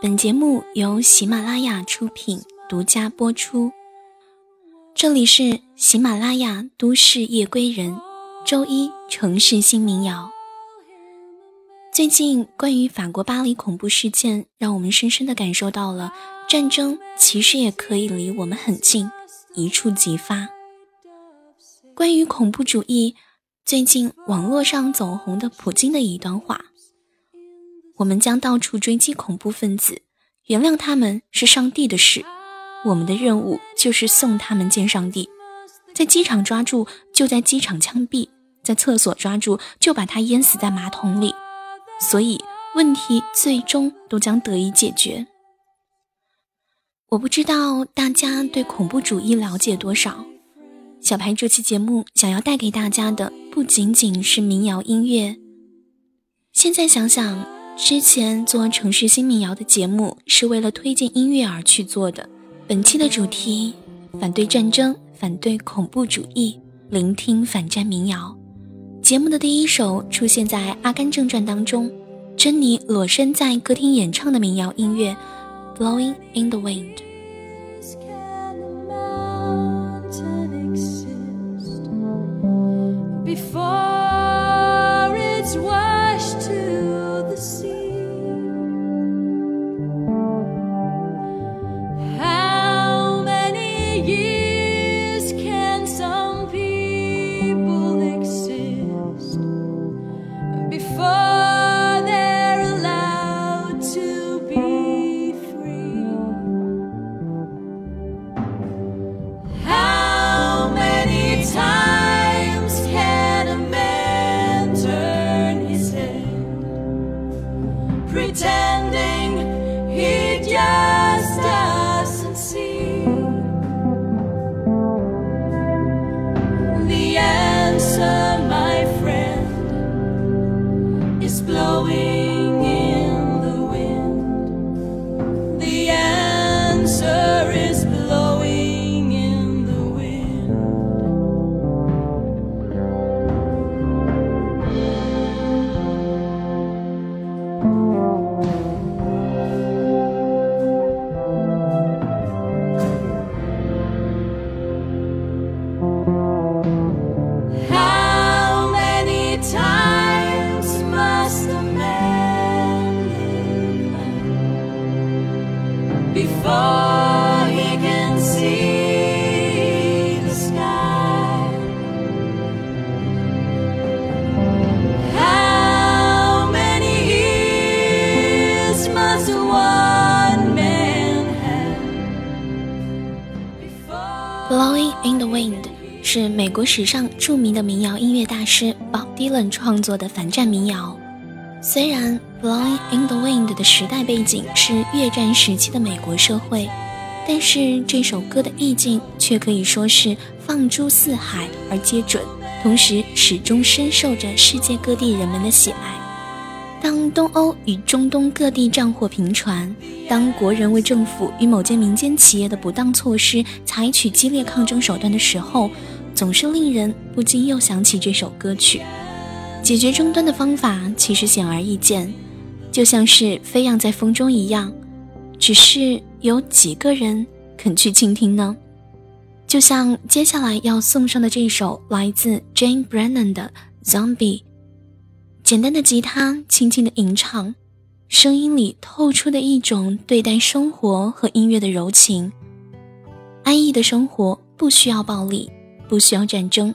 本节目由喜马拉雅出品，独家播出。这里是喜马拉雅都市夜归人，周一城市新民谣。最近关于法国巴黎恐怖事件，让我们深深的感受到了战争其实也可以离我们很近，一触即发。关于恐怖主义，最近网络上走红的普京的一段话。我们将到处追击恐怖分子，原谅他们是上帝的事。我们的任务就是送他们见上帝。在机场抓住，就在机场枪毙；在厕所抓住，就把他淹死在马桶里。所以问题最终都将得以解决。我不知道大家对恐怖主义了解多少。小白这期节目想要带给大家的不仅仅是民谣音乐。现在想想。之前做城市新民谣的节目是为了推荐音乐而去做的。本期的主题：反对战争，反对恐怖主义，聆听反战民谣。节目的第一首出现在《阿甘正传》当中，珍妮裸身在歌厅演唱的民谣音乐《Blowing in the Wind》。Wind 是美国史上著名的民谣音乐大师 Bob Dylan 创作的反战民谣。虽然《Blowing in the Wind》的时代背景是越战时期的美国社会，但是这首歌的意境却可以说是放诸四海而皆准，同时始终深受着世界各地人们的喜爱。当东欧与中东各地战火频传，当国人为政府与某间民间企业的不当措施采取激烈抗争手段的时候，总是令人不禁又想起这首歌曲。解决争端的方法其实显而易见，就像是飞扬在风中一样，只是有几个人肯去倾听呢？就像接下来要送上的这首来自 Jane Brennan 的《Zombie》，简单的吉他，轻轻的吟唱，声音里透出的一种对待生活和音乐的柔情。安逸的生活不需要暴力。不需要战争。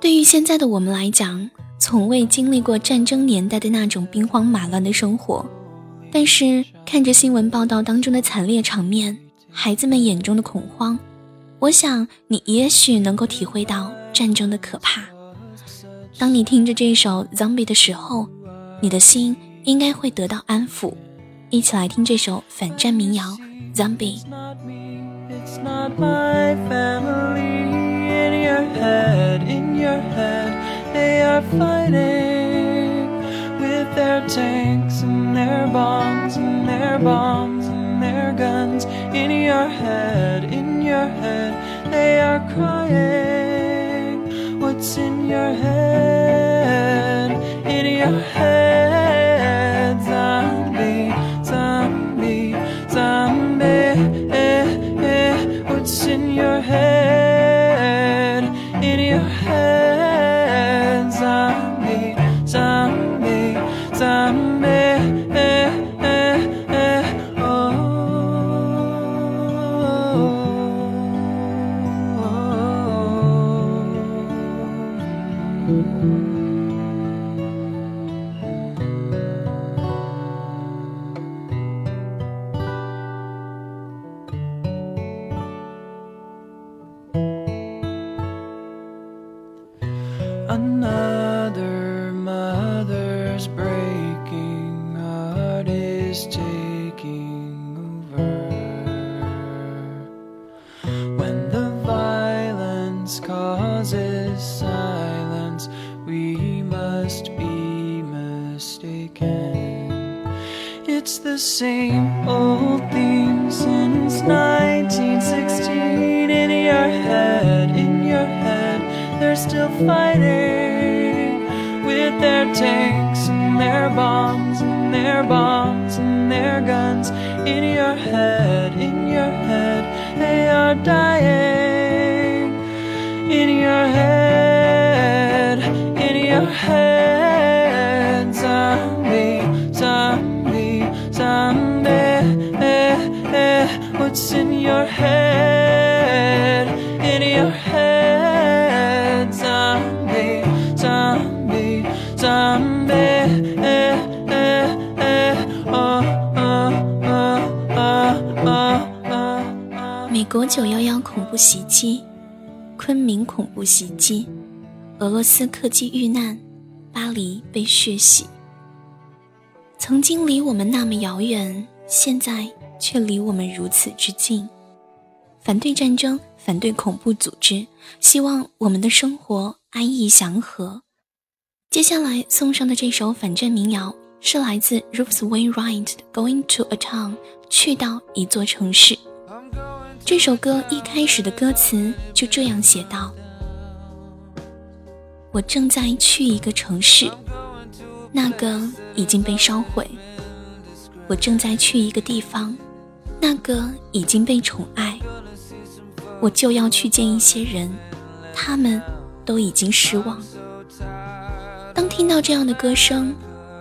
对于现在的我们来讲，从未经历过战争年代的那种兵荒马乱的生活，但是看着新闻报道当中的惨烈场面，孩子们眼中的恐慌，我想你也许能够体会到战争的可怕。当你听着这首《Zombie》的时候，你的心应该会得到安抚。一起来听这首反战民谣《Zombie》。It's not my family in your head, in your head. They are fighting with their tanks and their bombs and their bombs and their guns. In your head, in your head, they are crying. In your head? In your head, mistaken. It's the same old theme since 1916 in your head, in your head. They're still fighting with their tanks and their bombs and their bombs and their guns. In your head, in your head, they are dying. In your head, in your head, what's in your head? In your head, 美国九幺幺恐怖袭击，昆明恐怖袭击，俄罗斯客机遇难，巴黎被血洗。曾经离我们那么遥远，现在却离我们如此之近。反对战争，反对恐怖组织，希望我们的生活安逸祥和。接下来送上的这首反战民谣是来自 Ruth Wainwright 的《Going to a Town》，去到一座城市。这首歌一开始的歌词就这样写道：“我正在去一个城市，那个已经被烧毁；我正在去一个地方，那个已经被宠爱。我就要去见一些人，他们都已经失望。”当听到这样的歌声，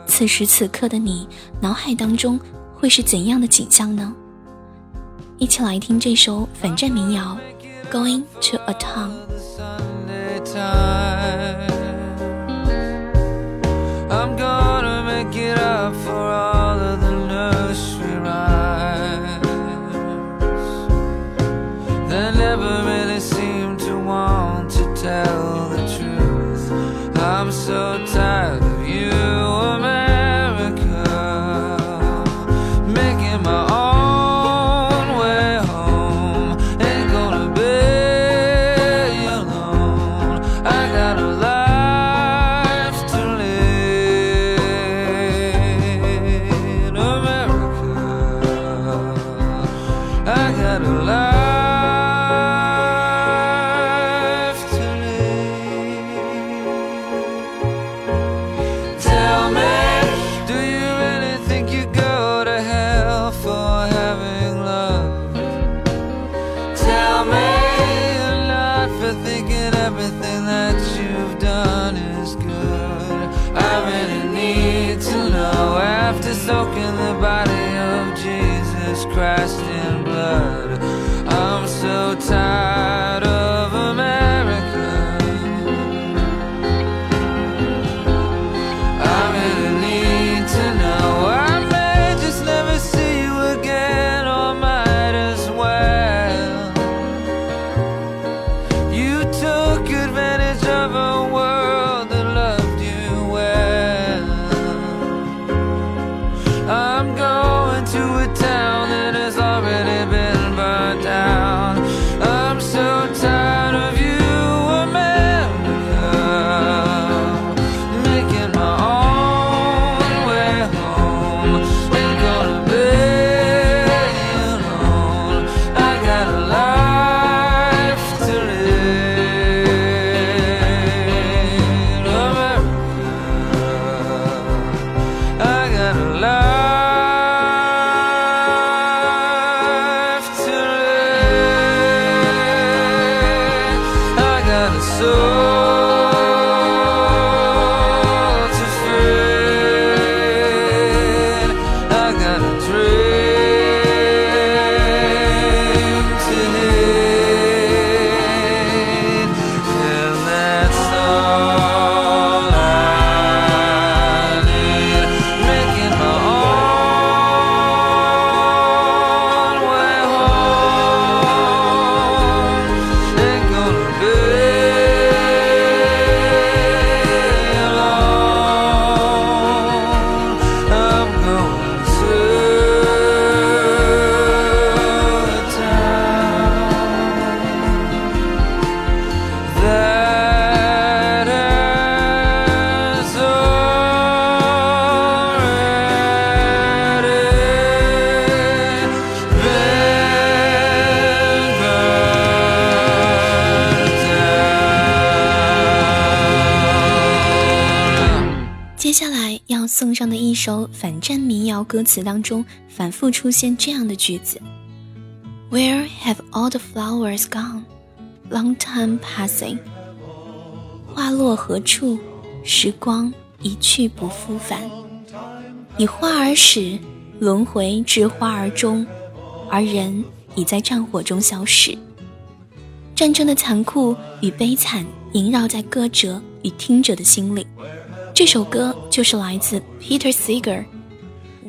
此时此刻的你脑海当中会是怎样的景象呢？一起来听这首反战民谣《Going to a Town》。战民谣，歌词当中反复出现这样的句子：Where have all the flowers gone? Long time passing。花落何处？时光一去不复返。以花而始，轮回至花而终，而人已在战火中消逝。战争的残酷与悲惨萦绕在歌者与听者的心里。这首歌就是来自 Peter Seeger，《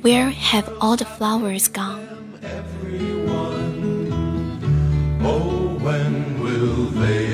Where Have All the Flowers Gone》。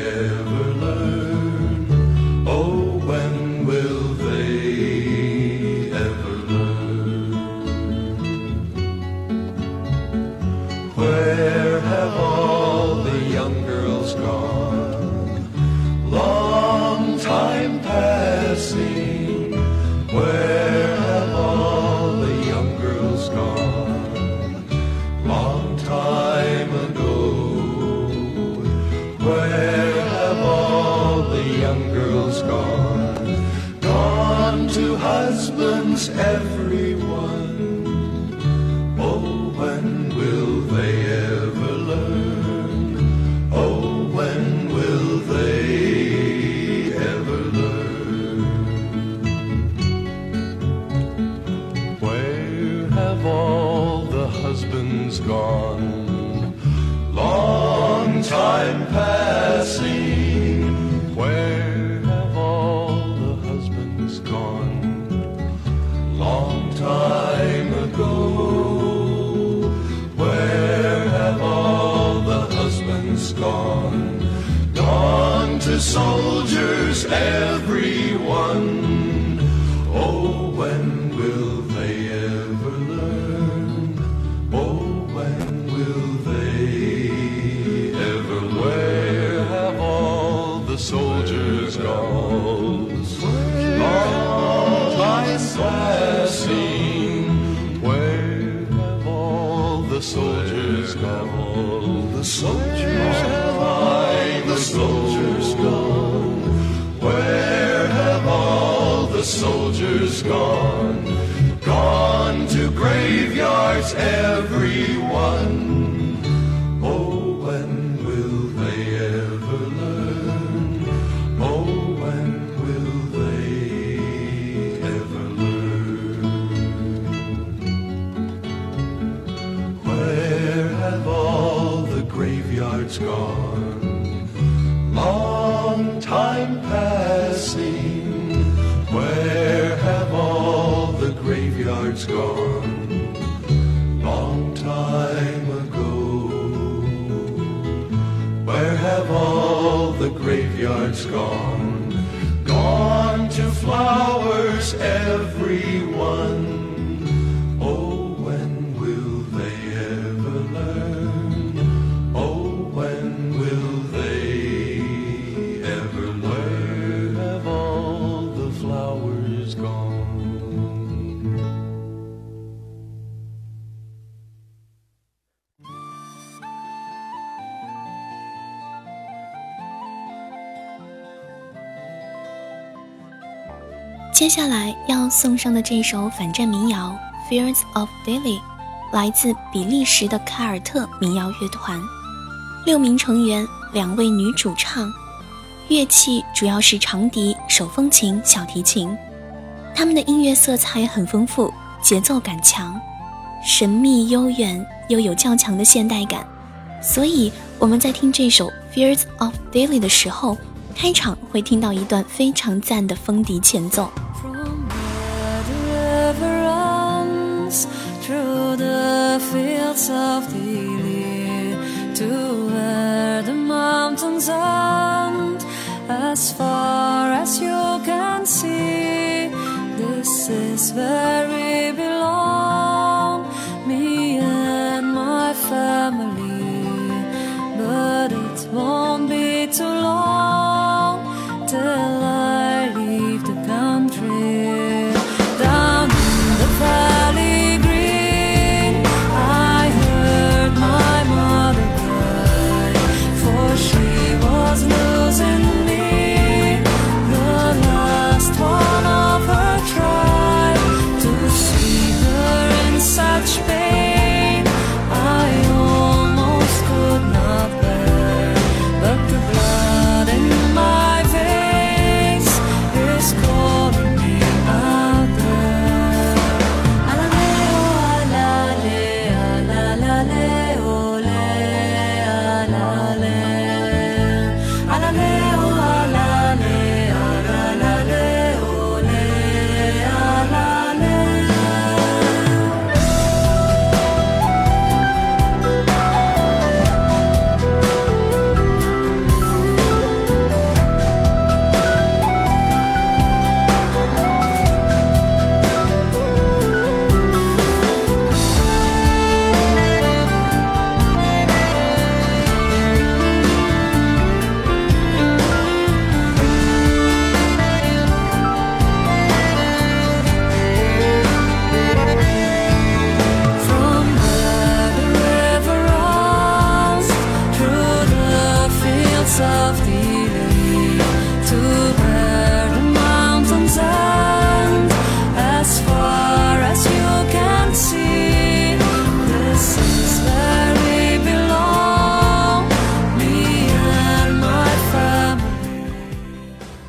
soldiers, everyone. Gone, gone to graveyards, everyone. The graveyards gone? Gone to flowers, everyone. 接下来要送上的这首反战民谣《Fears of Daily》，来自比利时的凯尔特民谣乐团，六名成员，两位女主唱，乐器主要是长笛、手风琴、小提琴。他们的音乐色彩很丰富，节奏感强，神秘悠远又有较强的现代感。所以我们在听这首《Fears of Daily》的时候，开场会听到一段非常赞的风笛前奏。Fields of Dealey to where the mountains end, as far as you can see, this is where we belong, me and my family. But it won't be too long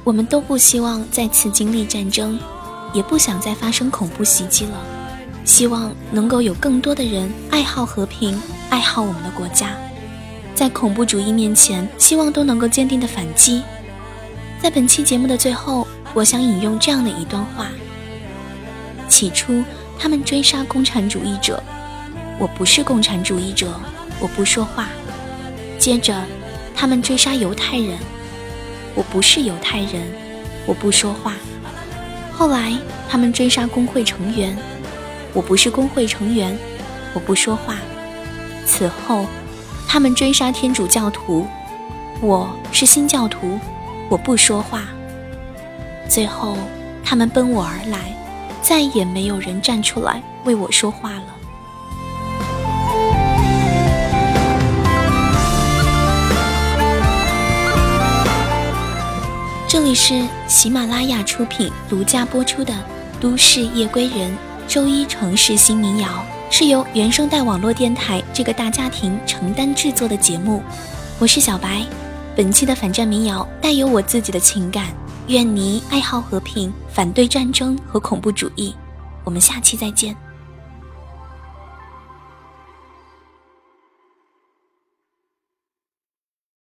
我们都不希望再次经历战争也不想再发生恐怖袭击了。希望能够有更多的人爱好和平爱好我们的国家。在恐怖主义面前，希望都能够坚定的反击。在本期节目的最后，我想引用这样的一段话：起初，他们追杀共产主义者，我不是共产主义者，我不说话；接着，他们追杀犹太人，我不是犹太人，我不说话；后来，他们追杀工会成员，我不是工会成员，我不说话；此后，他们追杀天主教徒，我是新教徒。我不说话。最后，他们奔我而来，再也没有人站出来为我说话了。这里是喜马拉雅出品、独家播出的《都市夜归人》周一城市新民谣，是由原声带网络电台这个大家庭承担制作的节目。我是小白。本期的反战民谣带有我自己的情感，愿你爱好和平，反对战争和恐怖主义。我们下期再见。